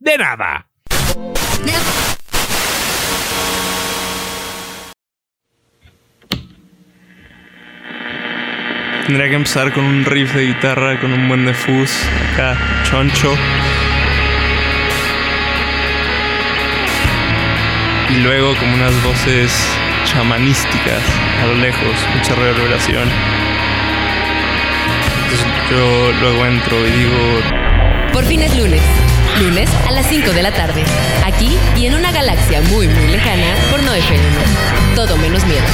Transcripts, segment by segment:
de nada. Tendría que empezar con un riff de guitarra, con un buen de fuzz, acá, choncho. Y luego como unas voces chamanísticas a lo lejos, mucha reverberación. Entonces yo luego entro y digo... Por fin es lunes. Lunes a las 5 de la tarde. Aquí y en una galaxia muy muy lejana por No FM. Todo menos miedo.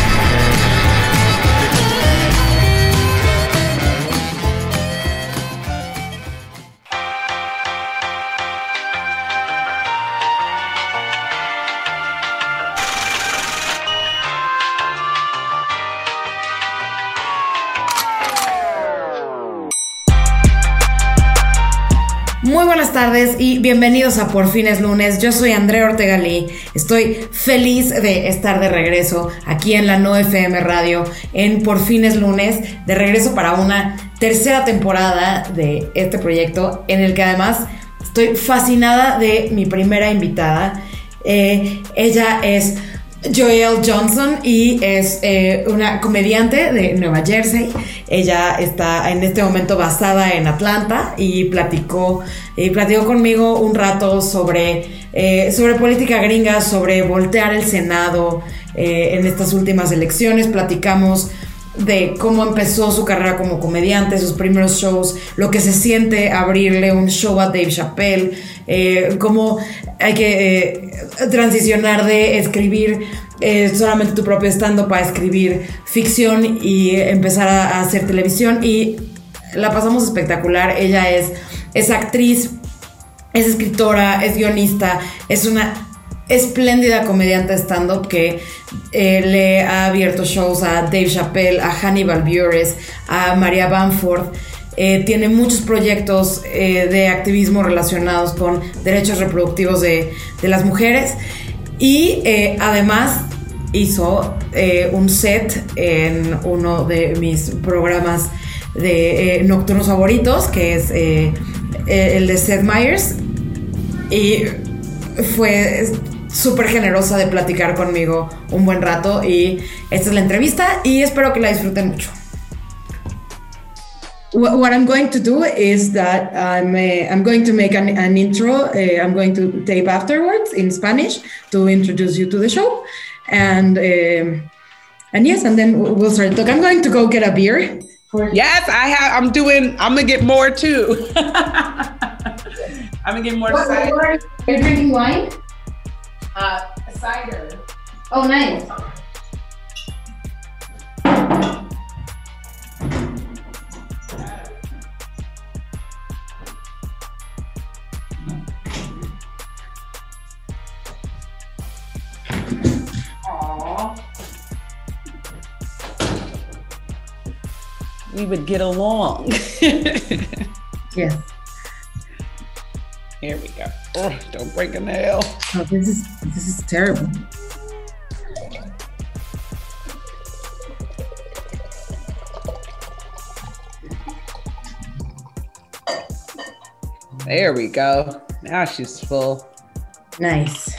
Muy buenas tardes y bienvenidos a Por Fines Lunes. Yo soy Andrea Ortegalí. Estoy feliz de estar de regreso aquí en la No FM Radio en Por Fines Lunes, de regreso para una tercera temporada de este proyecto en el que además estoy fascinada de mi primera invitada. Eh, ella es Joelle Johnson y es eh, una comediante de Nueva Jersey. Ella está en este momento basada en Atlanta y platicó, y platicó conmigo un rato sobre, eh, sobre política gringa, sobre voltear el Senado eh, en estas últimas elecciones. Platicamos de cómo empezó su carrera como comediante, sus primeros shows, lo que se siente abrirle un show a Dave Chappelle, eh, cómo hay que eh, transicionar de escribir eh, solamente tu propio stand-up a escribir ficción y empezar a, a hacer televisión y la pasamos espectacular. Ella es, es actriz, es escritora, es guionista, es una espléndida comediante stand-up que eh, le ha abierto shows a Dave Chappelle, a Hannibal Buress, a Maria Bamford. Eh, tiene muchos proyectos eh, de activismo relacionados con derechos reproductivos de, de las mujeres y eh, además hizo un set en uno de mis programas de nocturnos favoritos, que es el de Seth Meyers. Y fue súper generosa de platicar conmigo un buen rato. Y esta es la entrevista y espero que la disfruten mucho. What, I'm going to do is that I'm, uh, I'm going to make an, an intro. Uh, I'm going to tape afterwards in Spanish to introduce you to the show. And um, and yes, and then we'll start talking. I'm going to go get a beer. For Yes, I have. I'm doing. I'm gonna get more too. I'm gonna get more What, are you drinking wine? Uh, cider. Oh, nice. Aww. We would get along. Yes. Here we go. Ugh, don't break a nail. Oh, this is this is terrible. There we go. Now she's full. Nice.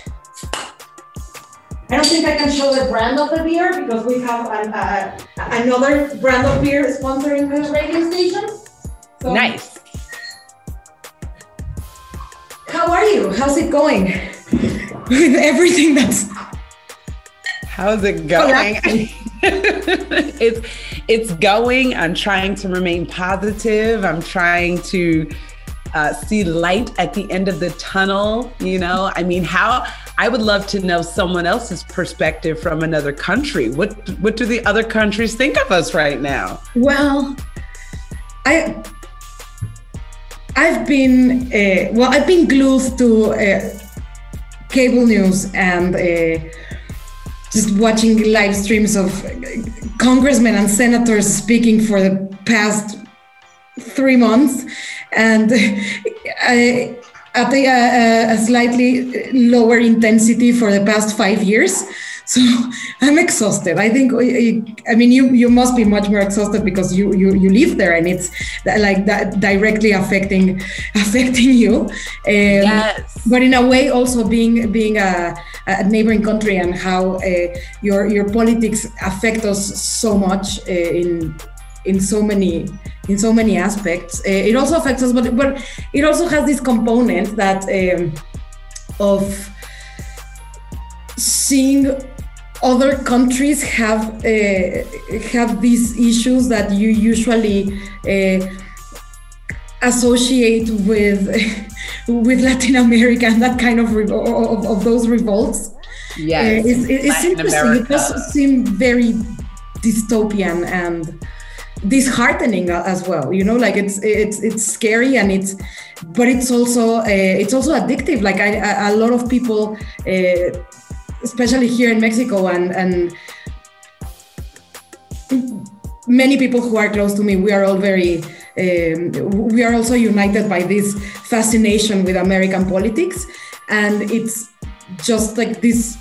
I don't think I can show the brand of the beer because we have an, uh, another brand of beer sponsoring the radio station. So, Nice. You? How's it going? With everything that's How's it going? it's it's going. I'm trying to remain positive. I'm trying to uh, see light at the end of the tunnel. You know, I mean, how I would love to know someone else's perspective from another country. What what do the other countries think of us right now? Well, I I've been uh, well. I've been glued to uh, cable news and uh, just watching live streams of congressmen and senators speaking for the past three months, and I, at a, a, slightly lower intensity for the past five years. So I'm exhausted. I think I mean you you must be much more exhausted because you you, you live there and it's like that directly affecting affecting you. Um, yes. But in a way, also being being a, a neighboring country and how uh, your your politics affect us so much uh, in in so many in so many aspects. Uh, it also affects us, but but it also has this component that um, of seeing other countries have uh, have these issues that you usually uh, associate with with Latin America and that kind of of, of, those revolts. Yeah, uh, it's, it's interesting. America. It does seem very dystopian and disheartening as well you know like it's it's it's scary and it's but it's also uh, it's also addictive like I, a lot of people uh, especially here in mexico and and many people who are close to me we are all very um, we are also united by this fascination with american politics. And it's just like this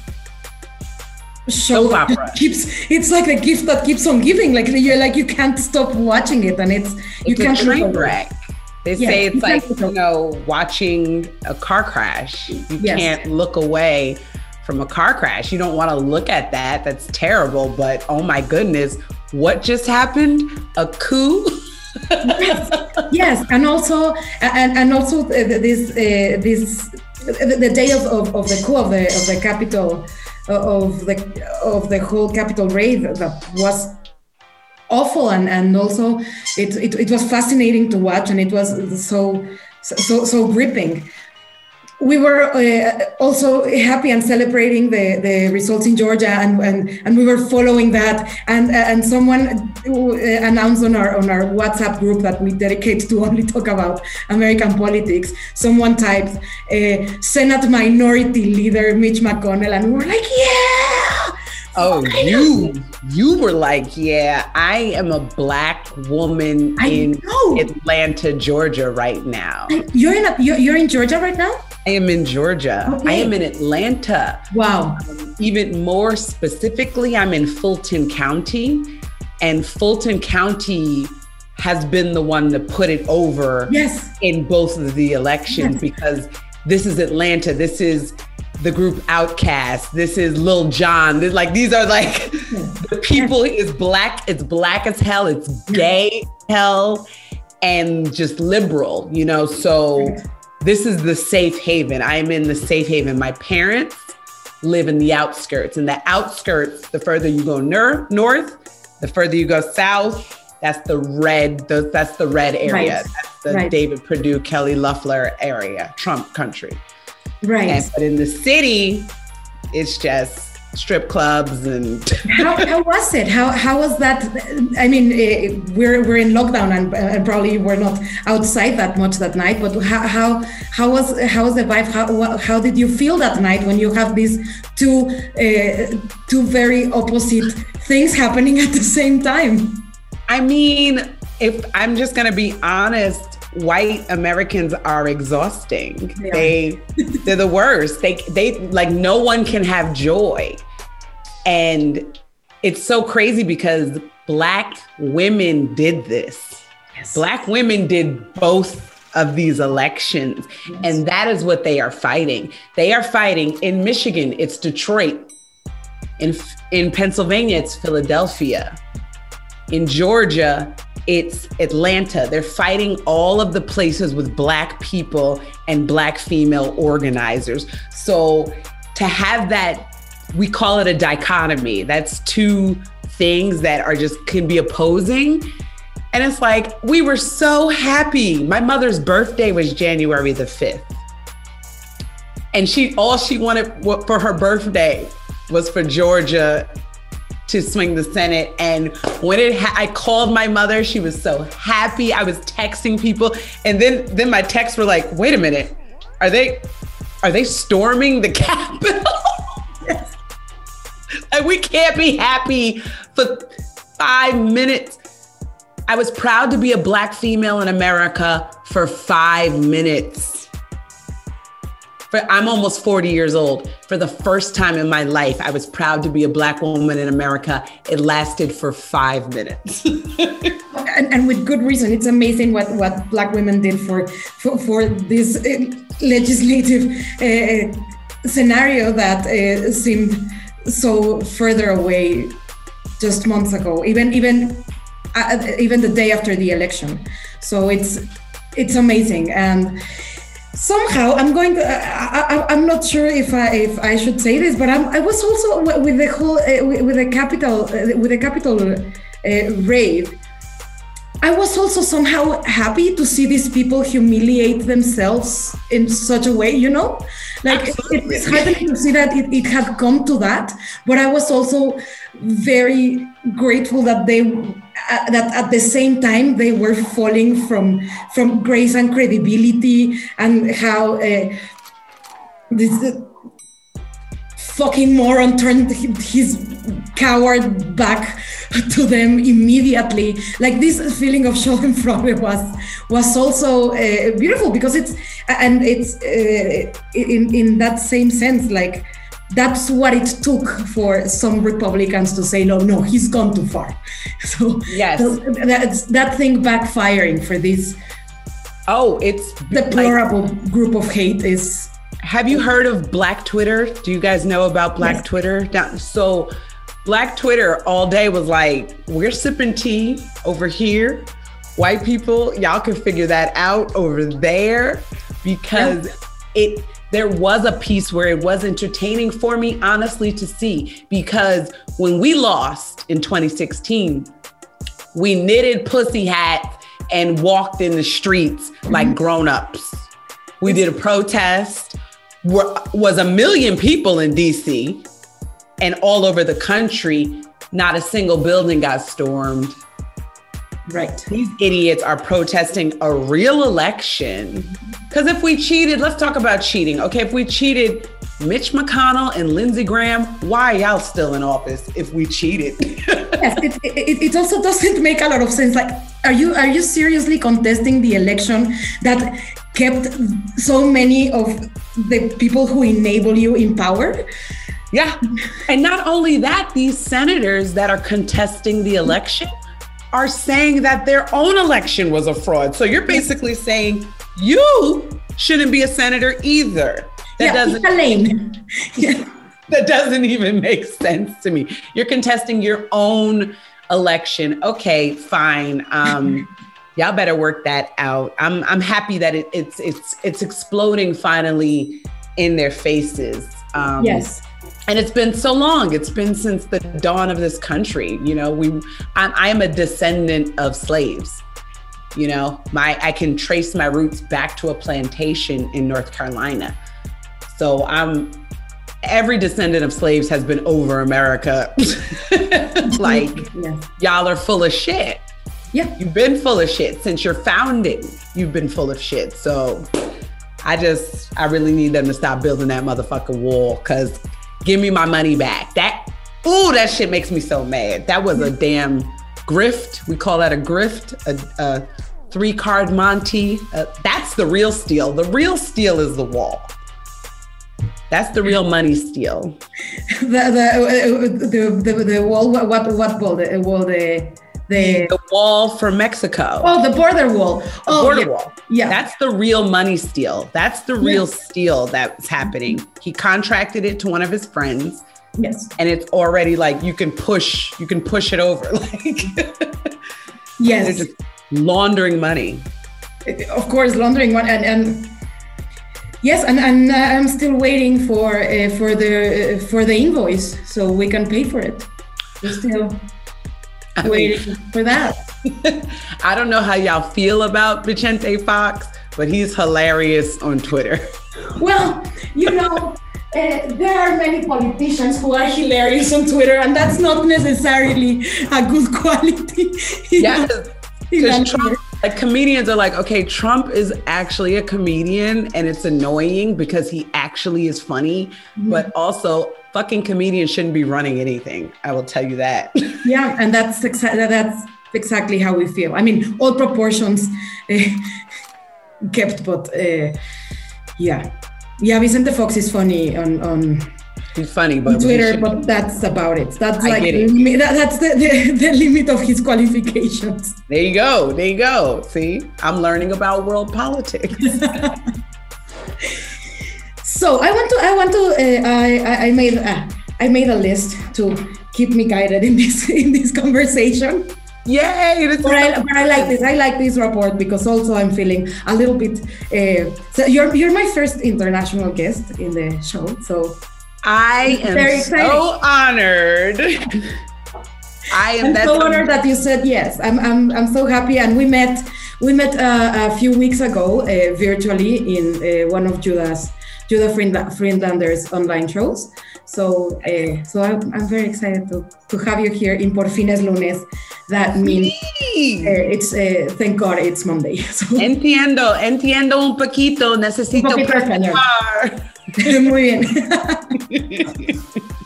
show that keeps it's like a gift that keeps on giving. Like you're like you can't stop watching it and it's, it's you can't train wreck. They yeah, say it's like you know watching a car crash. You yes. can't look away from a car crash. You don't want to look at that that's terrible but oh my goodness what just happened? A coup? Yes. yes and also and, and also uh, this uh, this the day of, of, of the coup of the of the Capitol of the of the whole Capitol raid that was awful and and also it, it, it was fascinating to watch and it was so so so gripping we were uh, also happy and celebrating the, the results in Georgia, and, and, and we were following that. And and someone uh, announced on our on our WhatsApp group that we dedicate to only talk about American politics. Someone typed uh, Senate Minority Leader Mitch McConnell, and we were like, yeah. Oh, you you were like, yeah, I am a black woman I in know. Atlanta, Georgia, right now. You're in a, you're, you're in Georgia right now. I am in Georgia. Okay. I am in Atlanta. Wow. Um, even more specifically, I'm in Fulton County, and Fulton County has been the one to put it over yes. in both of the elections yes. because this is Atlanta. This is the group OutKast. This is Lil Jon. This, like these are like the people is black. It's black as hell. It's gay hell, and just liberal. You know, so this is the safe haven. I am in the safe haven. My parents live in the outskirts. And the outskirts, the further you go nor- north, the further you go south, that's the red, the, that's the red area. Right. That's the right. David Perdue, Kelly Loeffler area, Trump country. Right. And, but in the city, it's just strip clubs and how, how was it? How, how was that? I mean eh, we're, we're in lockdown and, and probably we're not outside that much that night but how how, how was how was the vibe? How, how did you feel that night when you have these two uh, two very opposite things happening at the same time? I mean if i'm just going to be honest white Americans are exhausting. They, they they're the worst. They they like no one can have joy. And it's so crazy because Black women did this. Yes. Black women did both of these elections. Yes. And that is what they are fighting. They are fighting in Michigan, it's Detroit. In, in Pennsylvania, it's Philadelphia. In Georgia, it's Atlanta. They're fighting all of the places with Black people and Black female organizers. So to have that we call it a dichotomy. That's two things that are just can be opposing. And it's like, we were so happy. My mother's birthday was January the 5th. And she all she wanted for her birthday was for Georgia to swing the Senate. And when it ha- I called my mother, she was so happy. I was texting people. And then then my texts were like, wait a minute, are they are they storming the Capitol? And we can't be happy for five minutes. I was proud to be a black female in America for five minutes. For, I'm almost 40 years old. For the first time in my life, I was proud to be a black woman in America. It lasted for five minutes. and, and, with good reason. It's amazing what, what black women did for for, for this uh, legislative uh, scenario that uh, seemed so further away just months ago, even even uh, even the day after the election. So it's it's amazing and somehow I'm going to. I, am not sure if I if I should say this, but I'm, i was also with the whole uh, with the Capitol uh, with the Capitol uh. I was also somehow happy to see these people humiliate themselves in such a way, you know? Like it, it's hard to see that it, it had come to that, but I was also very grateful that they uh, that at the same time they were falling from from grace and credibility and how uh, this fucking moron turned his coward back to them immediately like this feeling of schadenfreude was was also uh, beautiful because it's and it's uh, in in that same sense like that's what it took for some Republicans to say, no, no, he's gone too far. So yes, that's that thing backfiring for this. Oh, it's deplorable group of hate is. Have you heard of Black Twitter? Do you guys know about Black yes. Twitter? So, Black Twitter all day was like, we're sipping tea over here. White people, y'all can figure that out over there because yeah. it there was a piece where it was entertaining for me, honestly, to see. Because when we lost in 2016, we knitted pussy hats and walked in the streets mm-hmm. like grown-ups. We did a protest. Was a million people in DC and all over the country. Not a single building got stormed. Right. These idiots are protesting a real election. Because if we cheated, let's talk about cheating. Okay, if we cheated Mitch McConnell and Lindsey Graham, why y'all still in office if we cheated? yes, it, it, it, also doesn't make a lot of sense. Like, are you are you seriously contesting the election that kept so many of the people who enable you in power? Yeah. And not only that, these senators that are contesting the election are saying that their own election was a fraud. So you're basically saying you shouldn't be a senator either. That yeah, doesn't lame. yeah. That doesn't even make sense to me. You're contesting your own election. Okay, fine. Um, y'all better work that out. I'm I'm happy that it, it's it's it's exploding finally in their faces. Um, yes and it's been so long it's been since the dawn of this country you know we I'm, i am a descendant of slaves you know my i can trace my roots back to a plantation in north carolina so i'm every descendant of slaves has been over america like yes. y'all are full of shit yeah you've been full of shit since your founding you've been full of shit so i just i really need them to stop building that motherfucking wall because give me my money back. That, ooh, that shit makes me so mad. That was a damn grift. We call that a grift, a, a three card Monty. Uh, that's the real steal. The real steal is the wall. That's the real money steal. the, uh, uh, the, the, the, the wall, what, what, wall? The uh, wall, the, the, the wall for Mexico. Oh, the border wall. Oh, border yeah. wall. Yeah. That's the real money steal. That's the real yes. steal that's happening. He contracted it to one of his friends. Yes. And it's already like you can push, you can push it over. Like Yes. They're just laundering money. Of course, laundering money and, and Yes, and, and I'm still waiting for uh, for the uh, for the invoice so we can pay for it. We're still I waiting mean, for that. I don't know how y'all feel about Vicente Fox, but he's hilarious on Twitter. Well, you know, uh, there are many politicians who are hilarious on Twitter, and that's not necessarily a good quality. Yes, because Trump like comedians are like, okay, Trump is actually a comedian and it's annoying because he actually is funny, mm-hmm. but also fucking comedians shouldn't be running anything. I will tell you that. yeah, and that's exactly that's exactly how we feel. I mean, all proportions uh, kept, but uh, yeah, yeah. Vicente Fox is funny on on He's funny, but Twitter, but that's about it. That's I like it. That, that's the, the, the limit of his qualifications. There you go. There you go. See, I'm learning about world politics. so I want to. I want to. Uh, I I made. Uh, I made a list to keep me guided in this in this conversation. Yay! But I, but I, like this. I like this report because also I'm feeling a little bit. Uh, so you're you're my first international guest in the show, so I am Very so honored. I am so honored that you said yes. I'm, I'm, I'm so happy. And we met we met uh, a few weeks ago uh, virtually in uh, one of Judah's Judah Friedlander's online shows. So uh, so I'm, I'm, very excited to, to have you here in Por Fin es Lunes. That means uh, it's uh, thank God it's Monday. So. Entiendo, entiendo un poquito. Necesito un poquito Muy bien.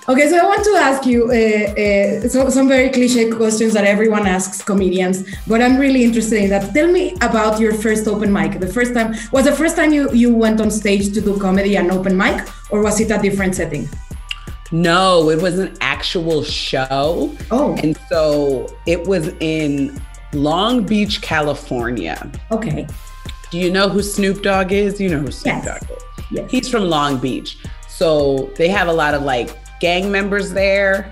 okay, so I want to ask you uh, uh, so, some very cliche questions that everyone asks comedians, but I'm really interested in that. Tell me about your first open mic. The first time was the first time you you went on stage to do comedy and open mic, or was it a different setting? No, it was an actual show. Oh, and so it was in Long Beach, California. Okay. Do you know who Snoop Dogg is? You know who Snoop yes. Dogg is. Yes. He's from Long Beach. So they have a lot of like gang members there.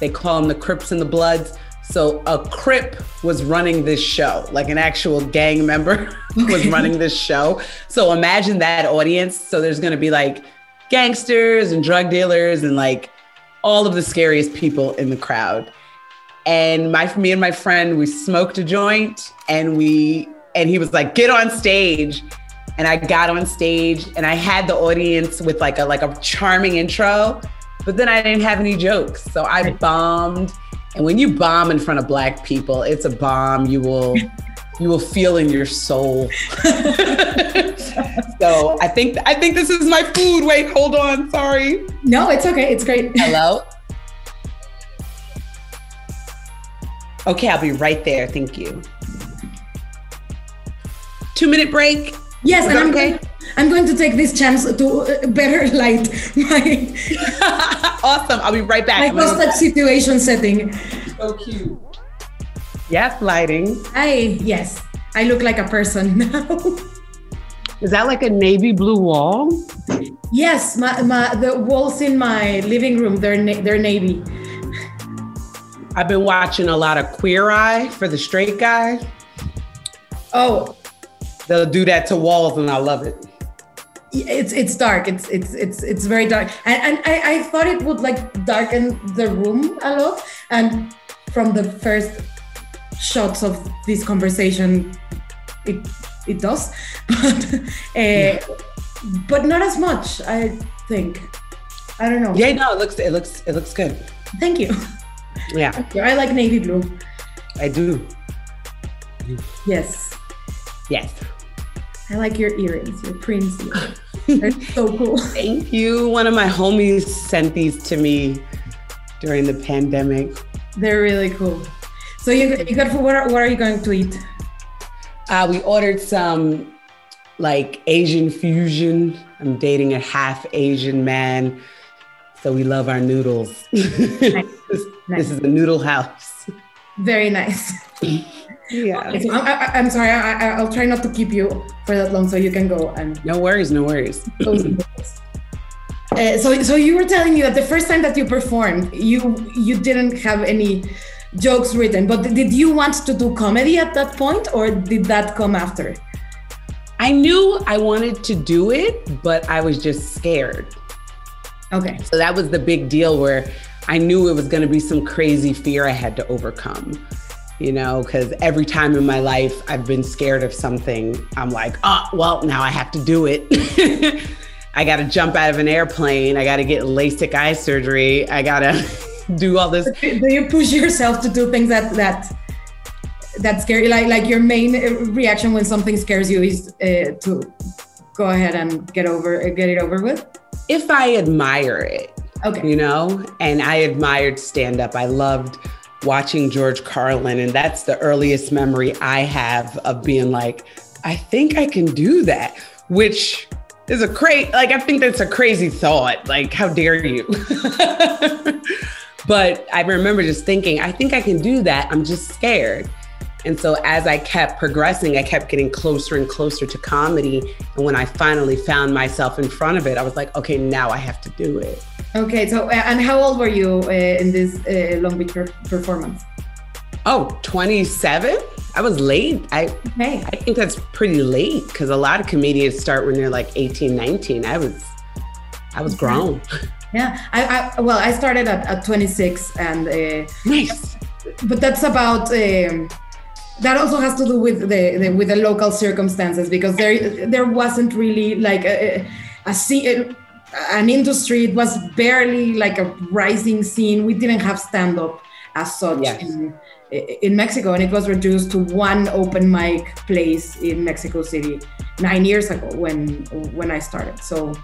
They call them the Crips and the Bloods. So a Crip was running this show, like an actual gang member was running this show. So imagine that audience. So there's going to be like gangsters and drug dealers and like all of the scariest people in the crowd. And my me and my friend, we smoked a joint and we and he was like, "Get on stage." And I got on stage and I had the audience with like a like a charming intro, but then I didn't have any jokes. So I bombed. And when you bomb in front of black people, it's a bomb you will you will feel in your soul. so I think I think this is my food. Wait, hold on. Sorry. No, it's okay. It's great. Hello. Okay, I'll be right there. Thank you. Two minute break. Yes, and I'm, okay? going, I'm going to take this chance to uh, better light my. awesome. I'll be right back. My hostage situation setting. So cute. Yes, lighting. Hi. Yes, I look like a person now. Is that like a navy blue wall? Yes, my, my the walls in my living room they're na- they're navy. I've been watching a lot of Queer Eye for the straight guy. Oh, they'll do that to walls, and I love it. It's it's dark. It's it's it's it's very dark, and and I, I thought it would like darken the room a lot. And from the first shots of this conversation, it it does, but uh, yeah. but not as much. I think. I don't know. Yeah, no, it looks it looks it looks good. Thank you. Yeah. I like navy blue. I do. Yes. Yes. I like your earrings, your Prince earrings. They're so cool. Thank you. One of my homies sent these to me during the pandemic. They're really cool. So you, you got what are, what are you going to eat? Uh, we ordered some like Asian fusion. I'm dating a half Asian man. So we love our noodles. Nice. this, nice. this is a noodle house. Very nice. Yeah. So I, am sorry. I, will try not to keep you for that long, so you can go and. No worries. No worries. uh, so, so you were telling me that the first time that you performed, you you didn't have any jokes written, but did you want to do comedy at that point, or did that come after? I knew I wanted to do it, but I was just scared. Okay. So that was the big deal where I knew it was going to be some crazy fear I had to overcome you know, because every time in my life I've been scared of something, I'm like, oh, well, now I have to do it. I got to jump out of an airplane. I got to get LASIK eye surgery. I got to do all this. Do you push yourself to do things that that that scary like like your main uh, reaction when something scares you is uh, to go ahead and get over get it over with if i admire it okay you know and i admired stand up i loved watching george carlin and that's the earliest memory i have of being like i think i can do that which is a crazy like i think that's a crazy thought like how dare you? But i remember just thinking i think i can do that. I'm just scared and so as I kept progressing, I kept getting closer and closer to comedy. And when I finally found myself in front of it, I was like, okay, now I have to do it. Okay, so uh, and how old were you uh, in this uh, Long Beach per performance? Oh, 27? I was late. I okay. I think that's pretty late because a lot of comedians start when they're like 18, 19. I was I was grown. Yeah, I, I well, I started at, at 26 and uh, nice. But that's about um, that also has to do with the, the, with the local circumstances because there there wasn't really like a, a, a, an industry it was barely like a rising scene we didn't have stand up as such yes. in, in Mexico and it was reduced to one open mic place in Mexico City 9 years ago when when I started so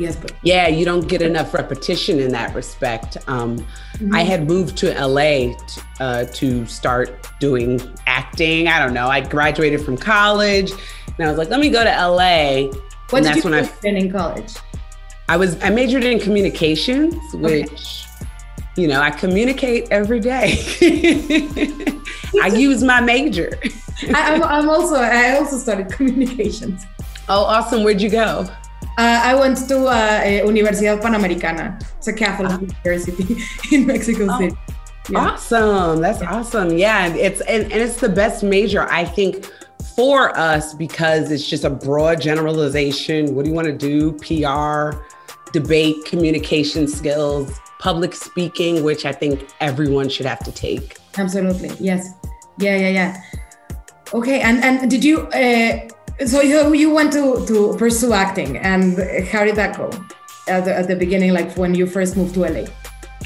yes but yeah you don't get enough repetition in that respect. Um, mm-hmm. i had moved to la t- uh, to start doing acting. I don't know. I graduated from college and i was like let me go to la what and did that's you when i in college? I was i majored in communications which okay. you know i communicate every day. I use my major. I, I'm, I'm also i also studied communications. Oh awesome. Where'd you go uh, I went to uh, Universidad Panamericana. It's a Catholic oh. university in Mexico oh. City. Yeah. Awesome. That's awesome. Yeah. It's and, and it's the best major, I think, for us because it's just a broad generalization. What do you want to do? PR, debate, communication skills, public speaking, which I think everyone should have to take. Absolutely. Yes. Yeah, yeah, yeah. Okay. And and did you uh, so you, you went to, to pursue acting and how did that go? At the, at the beginning like when you first moved to la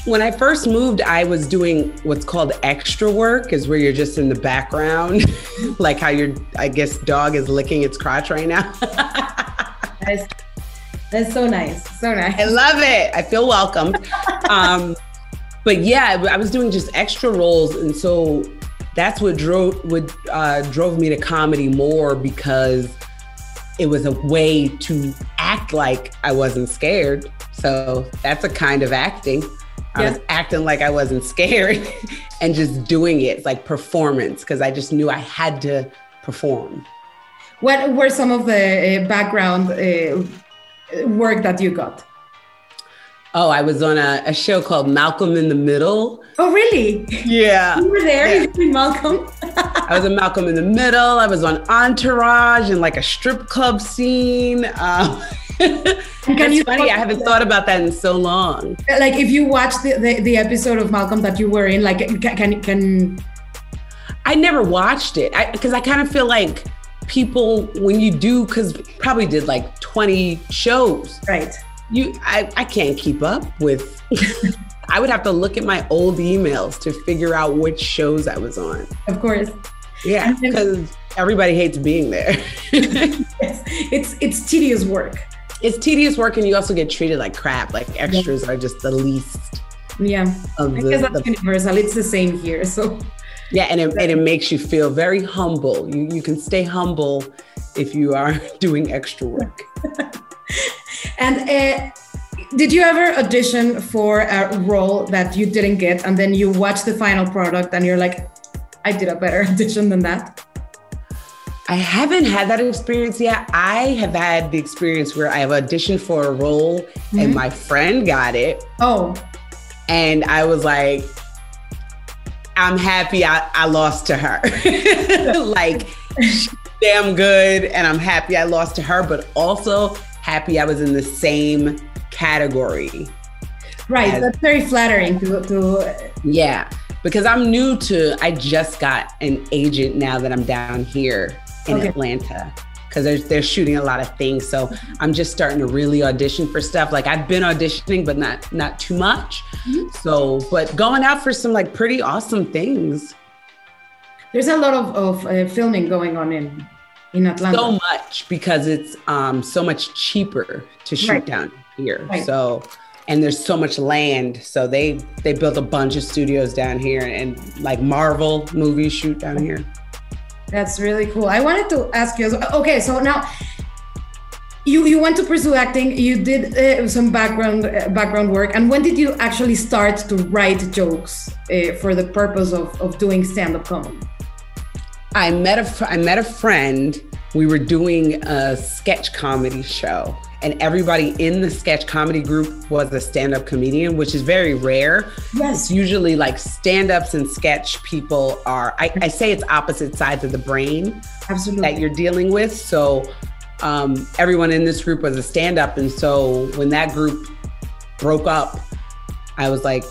when i first moved i was doing what's called extra work is where you're just in the background like how your i guess dog is licking its crotch right now. That's, that's so nice so nice. I love it. I feel welcome. um, but yeah i was doing just extra roles. And so that's what drove what uh, drove me to comedy more because it was a way to act like I wasn't scared. So that's a kind of acting. I was acting like I wasn't scared and just doing it it's like performance because I just knew I had to perform. What were some of the uh, background uh, work that you got? Oh, I was on a, a, show called Malcolm in the Middle. Oh, really? Yeah. You were there? Yeah. You Malcolm? I was in Malcolm in the Middle. I was on Entourage and like a strip club scene. Um, Can you funny. I haven't thought about that in so long. Like, if you watch the, the, the episode of Malcolm that you were in, like, can can I never watched it because I, I kind of feel like people when you do because probably did like 20 shows right you I, I can't keep up with I would have to look at my old emails to figure out which shows I was on. Of course. Yeah, because everybody hates being there. yes. It's it's tedious work. It's tedious work and you also get treated like crap. Like extras yeah. are just the least. Yeah. I the, guess that's the, universal. It's the same here. So yeah, and it, and it makes you feel very humble. You you can stay humble if you are doing extra work. And uh, did you ever audition for a role that you didn't get, and then you watch the final product and you're like, I did a better audition than that? I haven't had that experience yet. I have had the experience where I've auditioned for a role mm-hmm. and my friend got it. Oh. And I was like, I'm happy I, I lost to her. like, damn good. And I'm happy I lost to her, but also happy I was in the same category. Right. As, that's very flattering to, to Yeah. Because I'm new to I just got an agent now that I'm down here in okay. Atlanta. Because they're, they're shooting a lot of things. So I'm just starting to really audition for stuff. Like I've been auditioning, but not not too much. Mm-hmm. So, but going out for some like pretty awesome things. there's a lot of, of uh, filming going on in in Atlanta. So much because it's um, so much cheaper to shoot Right. down here. Right. So and there's so much land. So they they built a bunch of studios down here and like Marvel movies shoot down here. That's really cool. I wanted to ask you. Okay, so now you you went to pursue acting. You did uh, some background uh, background work, and when did you actually start to write jokes uh, for the purpose of, of doing stand up comedy? I met a I met a friend. We were doing a sketch comedy show, and everybody in the sketch comedy group was a stand-up comedian, which is very rare. It's usually like stand-ups and sketch people are. I, I say it's opposite sides of the brain absolutely. that you're dealing with. So um, everyone in this group was a stand-up, and so when that group broke up, I was like,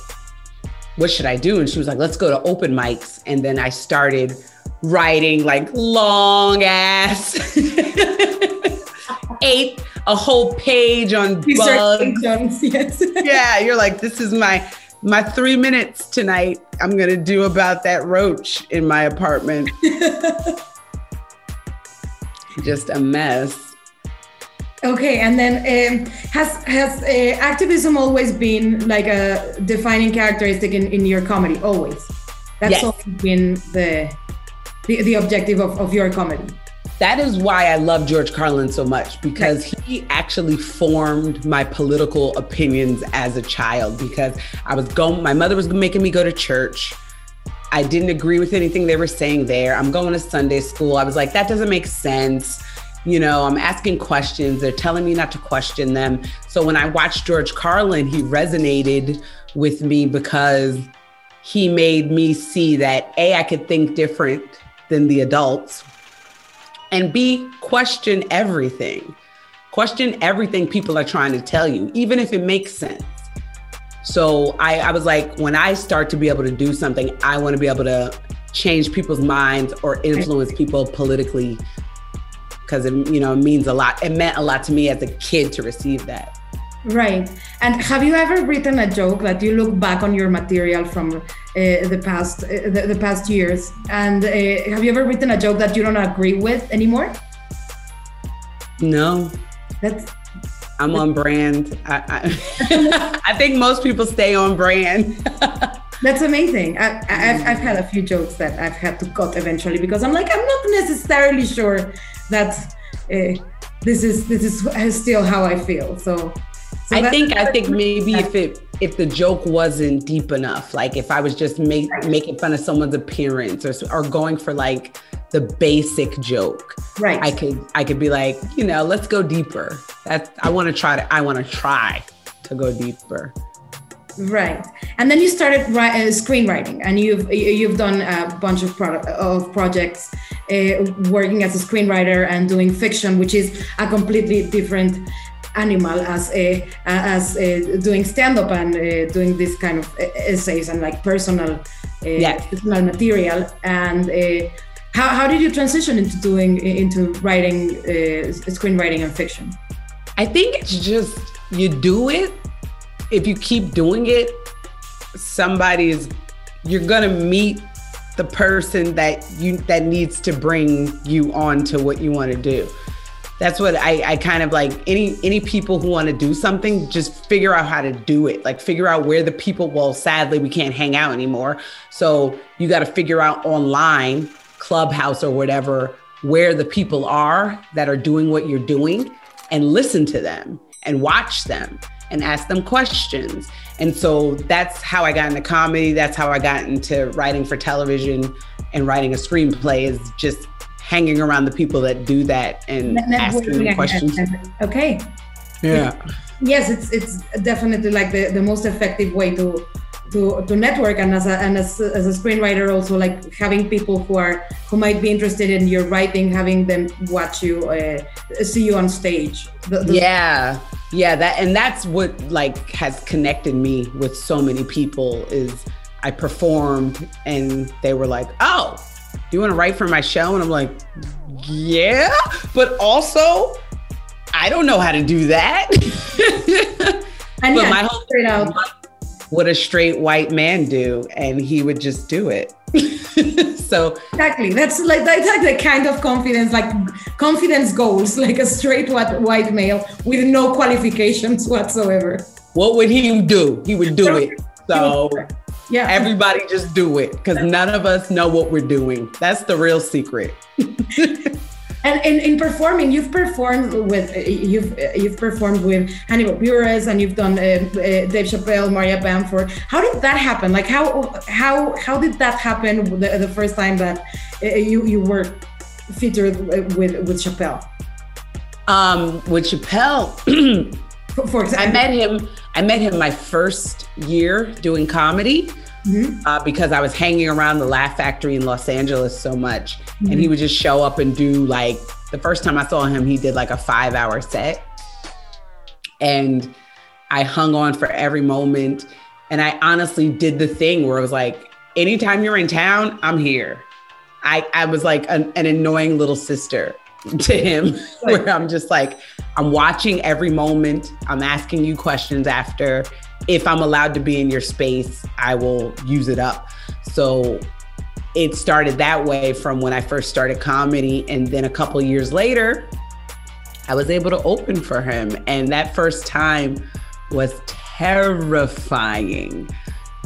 "What should I do?" And she was like, "Let's go to open mics." And then I started writing like long ass eight a whole page on bugs. Yes. Yeah, you're like, this is my my three minutes tonight. I'm gonna do about that roach in my apartment. Just a mess. Okay, and then um, has has uh, activism always been like a defining characteristic in, in your comedy? Always. That's Yes. always been the the, the objective of, of your comedy. That is why I love George Carlin so much because he actually formed my political opinions as a child. Because I was going, my mother was making me go to church. I didn't agree with anything they were saying there. I'm going to Sunday school. I was like, that doesn't make sense. You know, I'm asking questions. They're telling me not to question them. So when I watched George Carlin, he resonated with me because he made me see that A, I could think different than the adults, and B, question everything. Question everything people are trying to tell you, even if it makes sense. So I, I was like, when I start to be able to do something, I want to be able to change people's minds or influence people politically because it you know means a lot. It meant a lot to me as a kid to receive that. Right. And have you ever written a joke that you look back on your material from the past uh, the, the past years, and uh, have you ever written a joke that you don't agree with anymore? No, That's I'm on brand. I, I, I think most people stay on brand. That's amazing. I, I- I've, I've had a few jokes that I've had to cut eventually because I'm like I'm not necessarily sure that uh, this is this is still how I feel. So, so I think I think maybe if it if the joke wasn't deep enough, like if I was just make, making fun of someone's appearance or or going for like the basic joke, right. I could I could be like, you know, let's go deeper. That I want to try to I want to try to go deeper. Right, and then you started ri- uh, screenwriting, and you've you've done a bunch of pro- of projects, uh, working as a screenwriter and doing fiction, which is a completely different animal as a as uh, doing stand up and uh, doing this kind of essays and like personal uh, Yes. personal material. And uh, how how did you transition into doing into writing uh, screenwriting and fiction? I think it's just you do it. If you keep doing it, somebody is you're gonna meet the person that you that needs to bring you on to what you want to do. That's what I, I kind of like any any people who want to do something, just figure out how to do it. Like figure out where the people, well, sadly we can't hang out anymore. So you got to figure out online, clubhouse or whatever, where the people are that are doing what you're doing and listen to them and watch them and ask them questions. And so that's how I got into comedy. That's how I got into writing for television and writing a screenplay is just hanging around the people that do that and asking them questions. and- and- okay. Yeah. yes it's it's definitely like the, the most effective way to to, to network and as a and as, as a screenwriter also like having people who are who might be interested in your writing having them watch you uh, see you on stage The- the- Yeah. Yeah, that and that's what like has connected me with so many people is I performed and they were like, "Oh, do you want to write for my show?" And I'm like, "Yeah." But also, I don't know how to do that. and but my whole straight out what a straight white man do and he would just do it. so exactly that's like that's like the kind of confidence like confidence goals like a straight white, white male with no qualifications whatsoever what would he do he would do it so yeah everybody just do it because none of us know what we're doing that's the real secret And in, in performing, you've performed with you've you've performed with Hannibal Buress, and you've done uh, uh, Dave Chappelle, Maria Bamford. How did that happen? Like how how how did that happen the, the first time that uh, you you were featured with with Chappelle? Um, with Chappelle, for, for example, I met him. I met him my first year doing comedy mm-hmm. uh, because I was hanging around the Laugh Factory in Los Angeles so much. Mm-hmm. And he would just show up and do like the first time I saw him, he did like a five hour set. And I hung on for every moment. And I honestly did the thing where it was like, anytime you're in town, I'm here. I, I was like an, an annoying little sister to him where I'm just like, I'm watching every moment. I'm asking you questions after if I'm allowed to be in your space, I will use it up. So it started that way from when I first started comedy. And then a couple years later, I was able to open for him. And that first time was terrifying,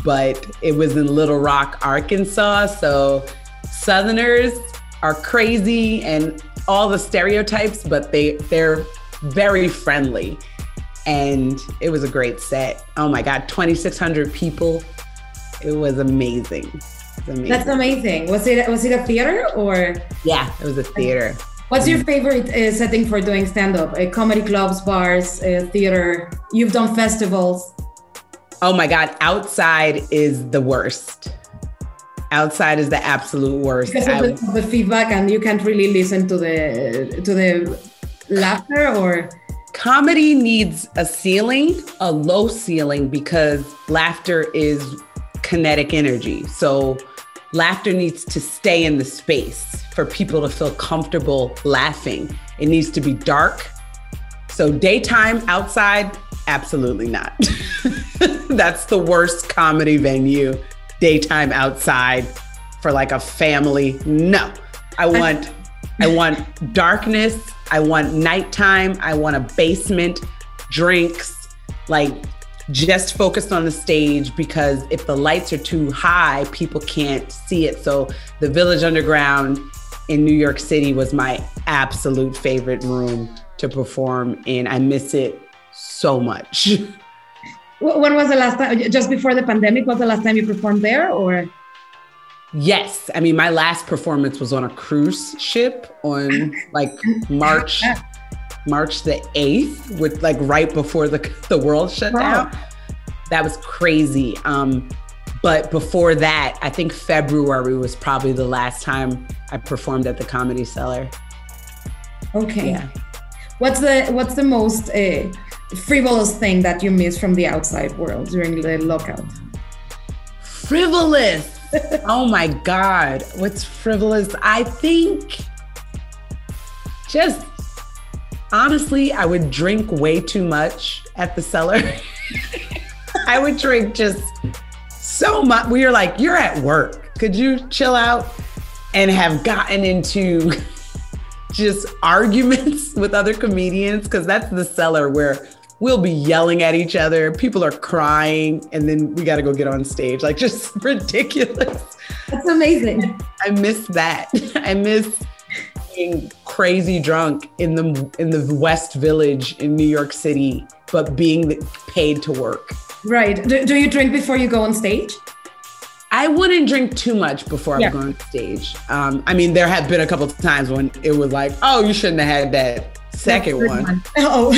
but it was in Little Rock, Arkansas. So Southerners are crazy and all the stereotypes, but they, they're very friendly and it was a great set. Oh my God, 2,600 people. It was amazing. amazing. That's amazing. Was it was it a theater or? Yeah, it was a theater. What's your favorite uh, setting for doing stand up? Uh, comedy clubs, bars, uh, theater. You've done festivals. Oh my God, outside is the worst. Outside is the absolute worst. Because of the, the feedback, and you can't really listen to the to the laughter, or Comedy needs a ceiling, a low ceiling, because laughter is kinetic energy. So laughter needs to stay in the space for people to feel comfortable laughing. It needs to be dark. So daytime outside, absolutely not. That's the worst comedy venue. Daytime outside for like a family. No. I want I want darkness. I want nighttime. I want a basement, drinks, like just focused on the stage because if the lights are too high, people can't see it. So the Village Underground in New York City was my absolute favorite room to perform in. I miss it so much. When was the last time? Just before the pandemic, was the last time you performed there or? Yes. I mean, my last performance was on a cruise ship on like March March the 8th with like right before the the world shut wow. down. That was crazy. Um but before that, I think February was probably the last time I performed at the Comedy Cellar. Okay. Yeah. What's the what's the most uh, frivolous thing that you miss from the outside world during the lockout? Frivolous oh my God. What's frivolous? I think just honestly, I would drink way too much at the cellar. I would drink just so much. We were like, you're at work. Could you chill out? And have gotten into just arguments with other comedians because that's the cellar where we'll be yelling at each other. People are crying, and then we got to go get on stage. Like just ridiculous. That's amazing. I miss that. I miss being crazy drunk in the in the West Village in New York City, but being paid to work. Right. Do, do you drink before you go on stage? I wouldn't drink too much before yeah. I go on stage. Um, I mean, there have been a couple of times when it was like, "Oh, you shouldn't have had that second one. one. Oh,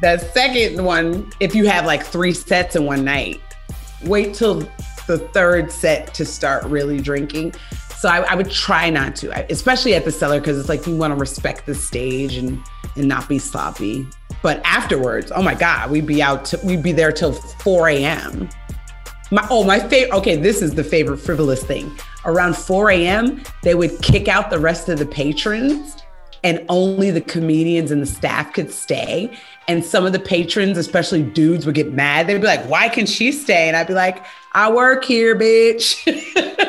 the second one, if you have like three sets in one night, wait till the third set to start really drinking. So I, I would try not to, especially at the cellar, because it's like you want to respect the stage and and not be sloppy. But afterwards, oh my God, we'd be out. We'd be there till 4 a.m. My oh my favorite. Okay, this is the favorite frivolous thing. Around 4 a.m., they would kick out the rest of the patrons and only the comedians and the staff could stay. And some of the patrons, especially dudes, would get mad. They'd be like, why can she stay? And I'd be like, I work here, bitch.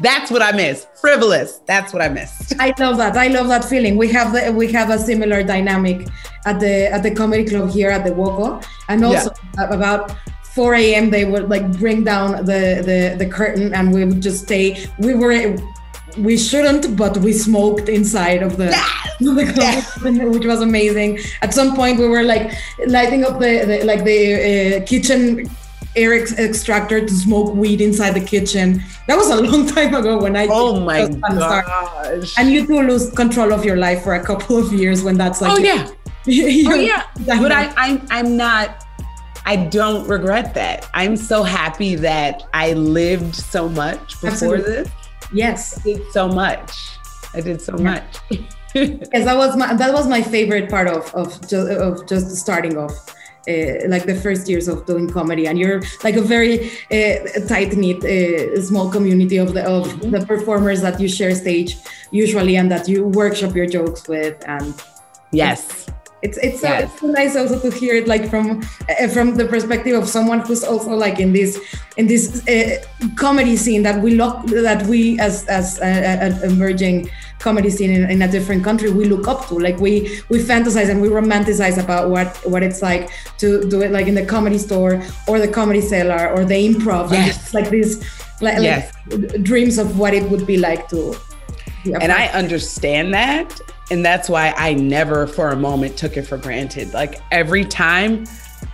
That's what I miss. Frivolous. That's what I missed. I love that. I love that feeling. We have the, we have a similar dynamic at the at the comedy club here at the Woko, and also yeah. about 4 a.m. they would like bring down the, the the curtain, and we would just stay. We were we shouldn't, but we smoked inside of the, yes! the club, which was amazing. At some point, we were like lighting up the, the like the uh, kitchen air ex- extractor to smoke weed inside the kitchen. That was a long time ago when I. Oh my gosh! And you do lose control of your life for a couple of years when that's like. Oh yeah. oh yeah. But I, I I'm not. I don't regret that. I'm so happy that I lived so much before Absolutely. this. Yes. I did so much. I did so yeah. much. yes, that was my that was my favorite part of of just, of just starting off uh, like the first years of doing comedy and you're like a very uh, tight knit uh, small community of the of mm-hmm. the performers that you share stage usually and that you workshop your jokes with and yes it's it's, yes. it's so nice also to hear it like from uh, from the perspective of someone who's also like in this in this uh, comedy scene that we look that we as as an emerging comedy scene in, in, a different country we look up to like we we fantasize and we romanticize about what what it's like to do it like in the comedy store or the comedy cellar or the improv yes. like these like, yes. like dreams of what it would be like to and I understand that and that's why I never for a moment took it for granted. Like every time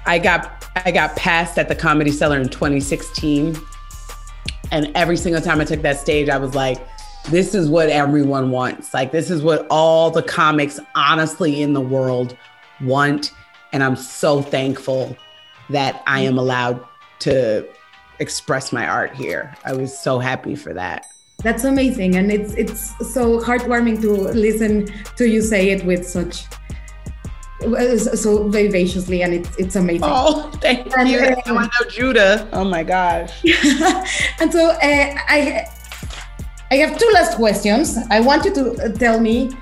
I got I got passed at the Comedy Cellar in 2016 and every single time I took that stage I was like this is what everyone wants. Like this is what all the comics honestly in the world want and I'm so thankful that I am allowed to express my art here. I was so happy for that that's amazing. And it's it's so heartwarming to listen to you say it with such so vivaciously and it's it's amazing. Oh thank and, you. uh, I know Judah. Oh my gosh. And so uh, I I have two last questions. I want you to tell me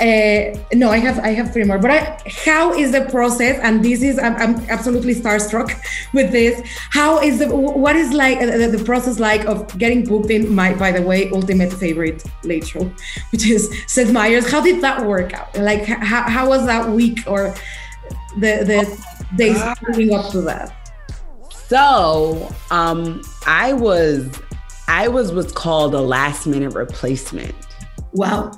uh, no, I have I have three more. But I, how is the process? And this is I'm, I'm, absolutely starstruck with this. How is the what is like uh, the, the, process like of getting booked in my by the way ultimate favorite late show, which is Seth Meyers. How did that work out? Like how, how was that week or the the oh, days leading up to that? So um, I was I was what's called a last minute replacement. Wow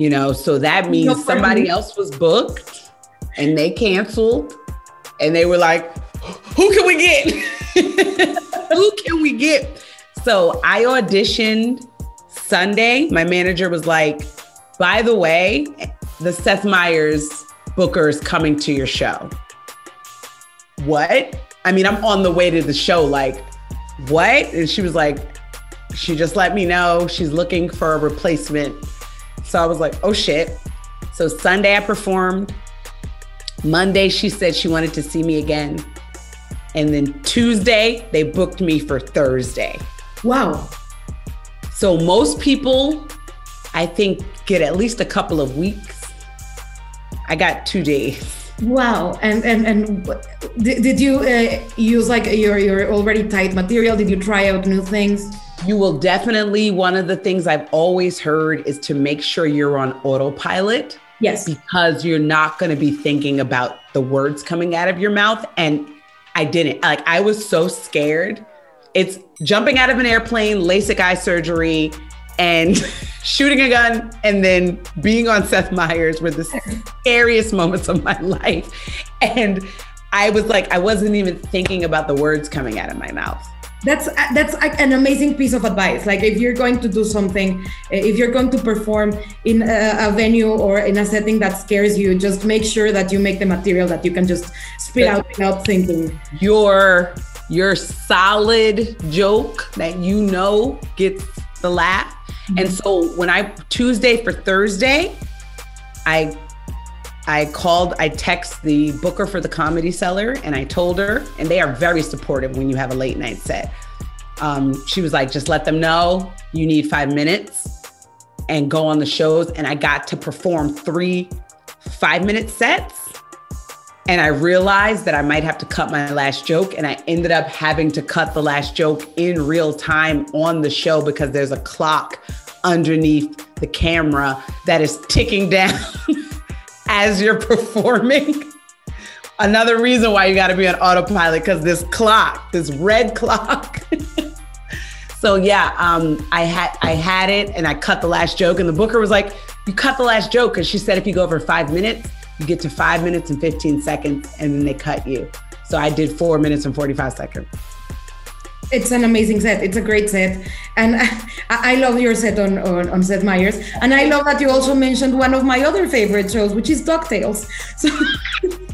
you know, so that means somebody else was booked and they canceled and they were like, who can we get? who can we get? So I auditioned Sunday. My manager was like, by the way, the Seth Meyers booker is coming to your show. What? I mean, I'm on the way to the show, like, what? And she was like, she just let me know she's looking for a replacement so I was like, oh shit. So Sunday I performed. Monday she said she wanted to see me again. And then Tuesday they booked me for Thursday. Wow. So most people, I think, get at least a couple of weeks. I got two days. Wow. And and and did, did you uh, use like your your already tight material? Did you try out new things? You will definitely, one of the things I've always heard is to make sure you're on autopilot. Yes. Because you're not going to be thinking about the words coming out of your mouth. And I didn't. Like, I was so scared. It's jumping out of an airplane, LASIK eye surgery, and shooting a gun, and then being on Seth Meyers were the scariest moments of my life. And I was like, I wasn't even thinking about the words coming out of my mouth that's uh, that's uh, an amazing piece of advice. Like if you're going to do something eh, if you're going to perform in a, a, venue or in a setting that scares you just make sure that you make the material that you can just spit out without thinking. your your solid joke that you know gets the laugh. Mm-hmm. and so when i tuesday for thursday i I called, I text the booker for the comedy cellar and I told her, and they are very supportive when you have a late night set. Um, she was like, just let them know you need five minutes and go on the shows. And I got to perform three five minute sets. And I realized that I might have to cut my last joke. And I ended up having to cut the last joke in real time on the show because there's a clock underneath the camera that is ticking down as you're performing. Another reason why you got to be on autopilot because this clock, this red clock. so yeah, um, I had I had it and I cut the last joke, and the booker was like, "You cut the last joke," because she said if you go over five minutes, you get to five minutes and fifteen seconds, and then they cut you. So I did four minutes and forty five seconds. It's an amazing set. It's a great set, and I, I love your set on, on on Seth Meyers, and I love that you also mentioned one of my other favorite shows, which is Ducktales. So.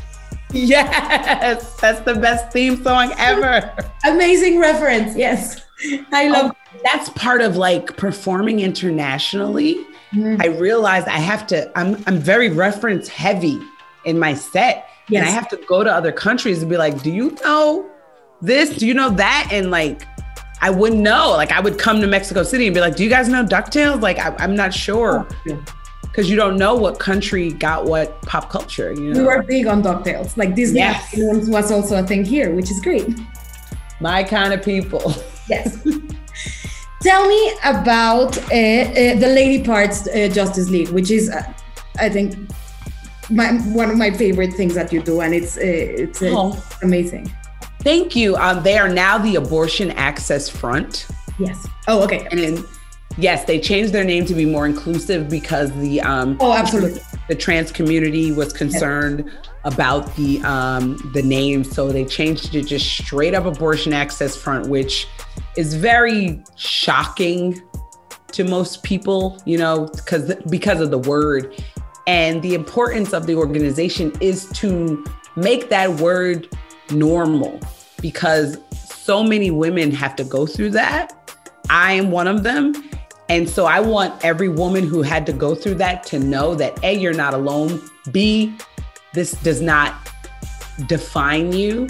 Yes, that's the best theme song ever. Amazing reference. Yes. I love oh, that's part of like performing internationally. Mm-hmm. I realized I have to I'm I'm very reference heavy in my set. Yes. And I have to go to other countries and be like, "Do you know this? Do you know that?" And like I wouldn't know. Like I would come to Mexico City and be like, "Do you guys know DuckTales?" Like I, am not sure. Oh, because you don't know what country got what pop culture. You know? We were big on DuckTales. Like Disney yes. was also a thing here, which is great. My kind of people. Yes. Tell me about uh, uh, the Lady Parts uh, Justice League, which is, uh, I think, my, one of my favorite things that you do, and it's uh, it's uh, oh. amazing. Thank you. Um, they are now the Abortion Access Front. Yes. Oh, okay. And in, yes, they changed their name to be more inclusive because the um, oh, absolutely, the trans community was concerned yes. about the um, the name, so they changed it just straight up Abortion Access Front, which is very shocking to most people, you know, because because of the word and the importance of the organization is to make that word normal because so many women have to go through that. I am one of them. And so I want every woman who had to go through that to know that A, you're not alone. B, this does not define you.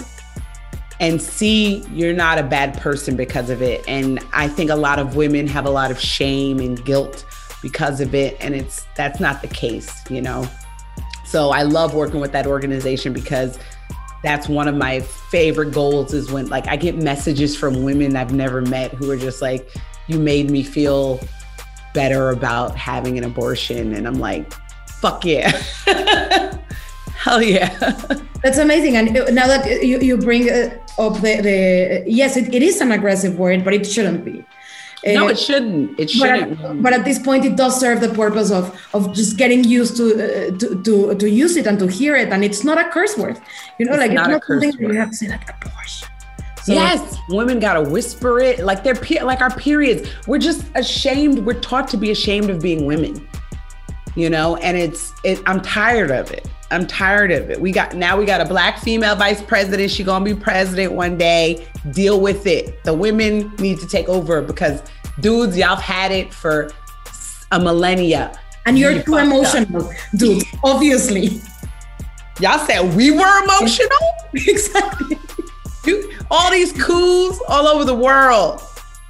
And C, you're not a bad person because of it. And I think a lot of women have a lot of shame and guilt because of it. And it's that's not the case, you know? So I love working with that organization because that's one of my favorite goals is when like I get messages from women I've never met who are just like, you made me feel better about having an abortion. And I'm like, fuck yeah. Hell yeah. That's amazing. And now that you, you bring uh, up the, the yes, it, it is an aggressive word, but it shouldn't be. No, it shouldn't. It shouldn't. But at, but at, this point, it does serve the purpose of of just getting used to uh, to, to to use it and to hear it, and it's not a curse word. You know, it's like not it's not something word. you have to say like abortion. So yes, women gotta whisper it like they're pe- like our periods. We're just ashamed. We're taught to be ashamed of being women, you know. And it's it. I'm tired of it. I'm tired of it. We got now we got a black female vice president. She gonna be president one day. Deal with it. The women need to take over because dudes, y'all have had it for a millennia. And you're you too emotional, dude. Obviously. Y'all said we were emotional. exactly all these coups all over the world.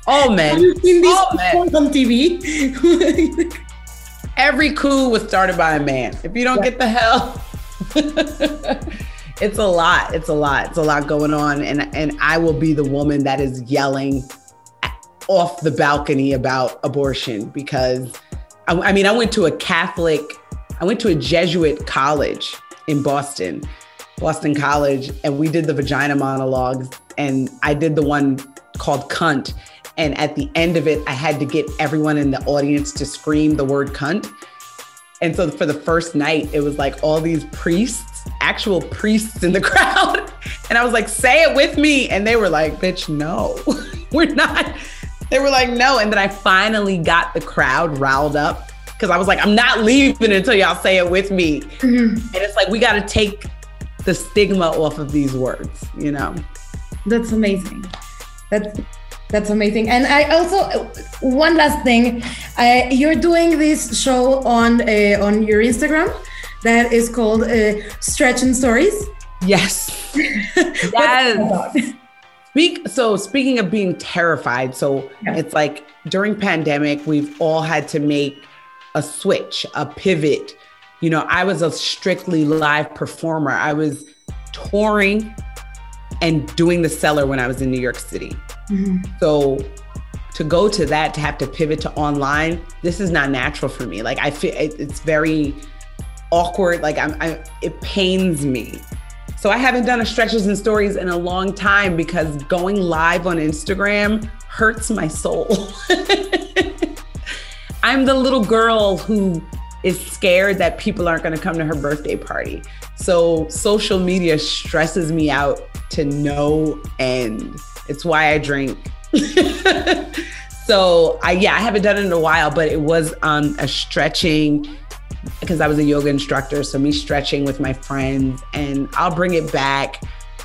Oh man. Have seen these oh, man. on TV? Every coup was started by a man. If you don't yeah. get the hell, it's a lot. It's a lot. It's a lot going on. And and I will be the woman that is yelling off the balcony about abortion because I, I mean I went to a Catholic, I went to a Jesuit college in Boston Boston College, and we did the vagina monologues. And I did the one called cunt. And at the end of it, I had to get everyone in the audience to scream the word cunt. And so for the first night, it was like all these priests, actual priests in the crowd. And I was like, say it with me. And they were like, bitch, no, we're not. They were like, no. And then I finally got the crowd riled up because I was like, I'm not leaving until y'all say it with me. Mm-hmm. And it's like, we got to take the stigma off of these words, you know? That's amazing. That's that's amazing. And I also one last thing, uh, you're doing this show on uh, on your Instagram that is called uh, Stretch and Stories. Yes. yes. Speak, so speaking of being terrified, so yeah. it's like during pandemic, we've all had to make a switch, a pivot, you know, I was a strictly live performer. I was touring and doing the cellar when I was in New York City. Mm-hmm. So to go to that, to have to pivot to online, this is not natural for me. Like I feel it's very awkward. Like I'm, I, it pains me. So I haven't done a stretches and stories in a long time because going live on Instagram hurts my soul. I'm the little girl who is scared that people aren't going to come to her birthday party. So social media stresses me out to no end. It's why I drink. so I yeah, I haven't done it in a while, but it was um, a stretching because I was a yoga instructor. So me stretching with my friends, and I'll bring it back.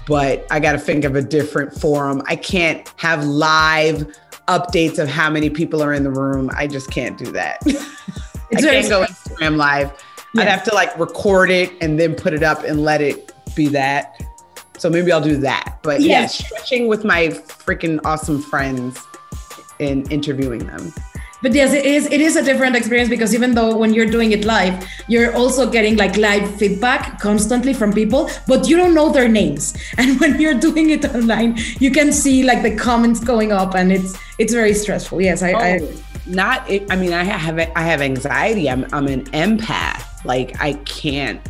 But I got to think of a different forum. I can't have live updates of how many people are in the room. I just can't do that. I can't go Instagram live. I'd have to like record it and then put it up and let it be that. So maybe I'll do that. But yes. yeah, stretching with my freaking awesome friends and interviewing them. But yes, it is it is a different experience because even though when you're doing it live, you're also getting like live feedback constantly from people, but you don't know their names. And when you're doing it online, you can see like the comments going up and it's it's very stressful. Yes, I, oh, I not I mean I have I have anxiety. I'm I'm an empath. Like I can't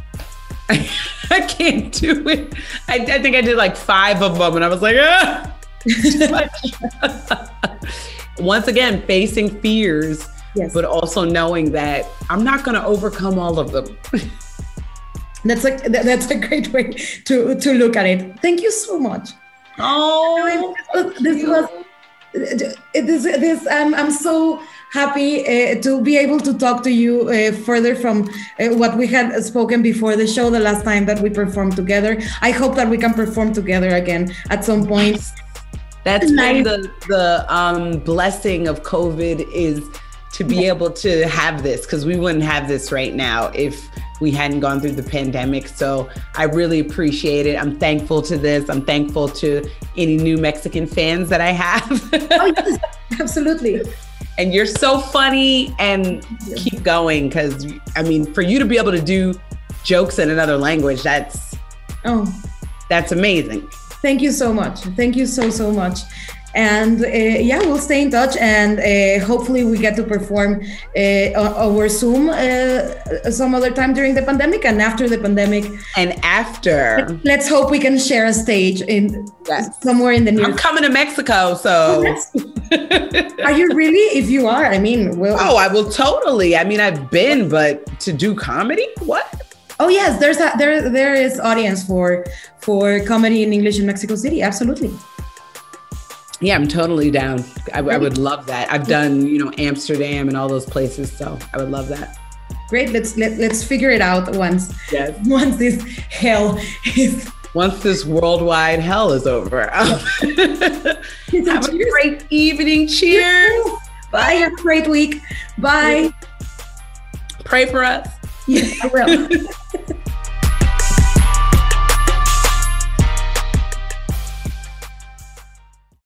I can't do it. I, I, think I did like five of them, and I was like, ah. Once again, facing fears, yes. but also knowing that I'm not going to overcome all of them. that's a that's a great way to to look at it. Thank you so much. Oh, this was this this, this I'm I'm so happy uh, to be able to talk to you uh, further from uh, what we had spoken before the show the last time that we performed together. I hope that we can perform together again at some point. That's nice. the the um, blessing of COVID is to be able to have this because we wouldn't have this right now if we hadn't gone through the pandemic. So I really appreciate it. I'm thankful to this. I'm thankful to any new Mexican fans that I have. oh, yes, absolutely and you're so funny and keep going because I mean, for you to be able to do jokes in another language, that's oh, that's amazing. Thank you so much. Thank you so so much and uh, yeah we'll stay in touch and uh, hopefully we get to perform uh, over zoom uh, some other time during the pandemic and after the pandemic. And after. Let's hope we can share a stage in yes. somewhere in the near i'm coming to mexico so. Are you really? If you are i mean we'll- oh i will totally. I mean i've been but to do comedy? What? Oh yes, there's a there there is audience for for comedy in English in Mexico City. Absolutely. Yeah, I'm totally down. I, I, would love that. I've done, you know, Amsterdam and all those places, so I would love that. Great. Let's let, let's figure it out once. Yes. Once this hell is. Once this worldwide hell is over. Have a great evening. Cheers. Bye. Have a great week. Bye. Pray for us. Yes, I will.